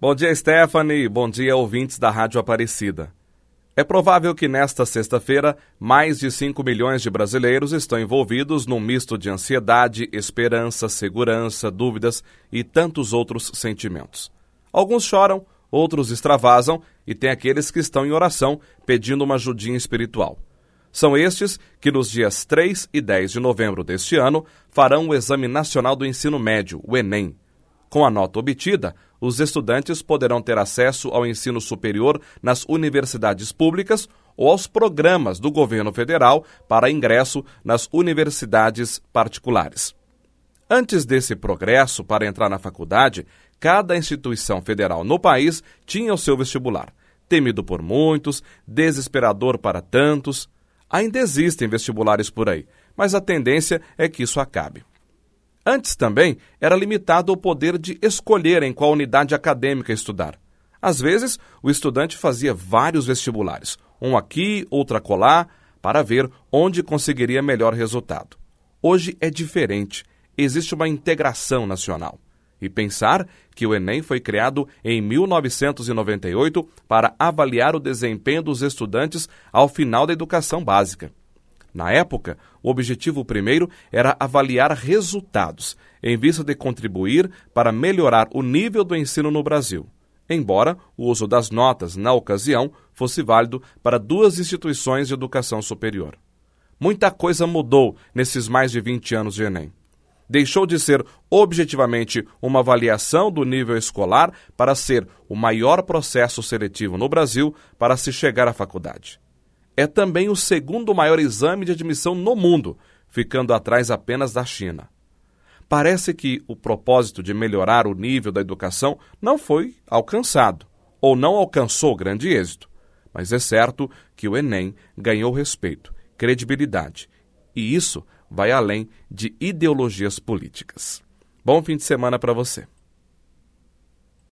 Bom dia, Stephanie. Bom dia, ouvintes da Rádio Aparecida. É provável que nesta sexta-feira, mais de 5 milhões de brasileiros estão envolvidos num misto de ansiedade, esperança, segurança, dúvidas e tantos outros sentimentos. Alguns choram, outros extravasam e tem aqueles que estão em oração pedindo uma ajudinha espiritual. São estes que, nos dias 3 e 10 de novembro deste ano, farão o Exame Nacional do Ensino Médio, o Enem. Com a nota obtida, os estudantes poderão ter acesso ao ensino superior nas universidades públicas ou aos programas do governo federal para ingresso nas universidades particulares. Antes desse progresso para entrar na faculdade, cada instituição federal no país tinha o seu vestibular. Temido por muitos, desesperador para tantos, Ainda existem vestibulares por aí, mas a tendência é que isso acabe. Antes também era limitado o poder de escolher em qual unidade acadêmica estudar. Às vezes, o estudante fazia vários vestibulares, um aqui, outro acolá, para ver onde conseguiria melhor resultado. Hoje é diferente, existe uma integração nacional. E pensar que o Enem foi criado em 1998 para avaliar o desempenho dos estudantes ao final da educação básica. Na época, o objetivo primeiro era avaliar resultados, em vista de contribuir para melhorar o nível do ensino no Brasil, embora o uso das notas, na ocasião, fosse válido para duas instituições de educação superior. Muita coisa mudou nesses mais de 20 anos de Enem deixou de ser objetivamente uma avaliação do nível escolar para ser o maior processo seletivo no Brasil para se chegar à faculdade. É também o segundo maior exame de admissão no mundo, ficando atrás apenas da China. Parece que o propósito de melhorar o nível da educação não foi alcançado, ou não alcançou grande êxito. Mas é certo que o Enem ganhou respeito, credibilidade, e isso vai além de ideologias políticas. Bom fim de semana para você.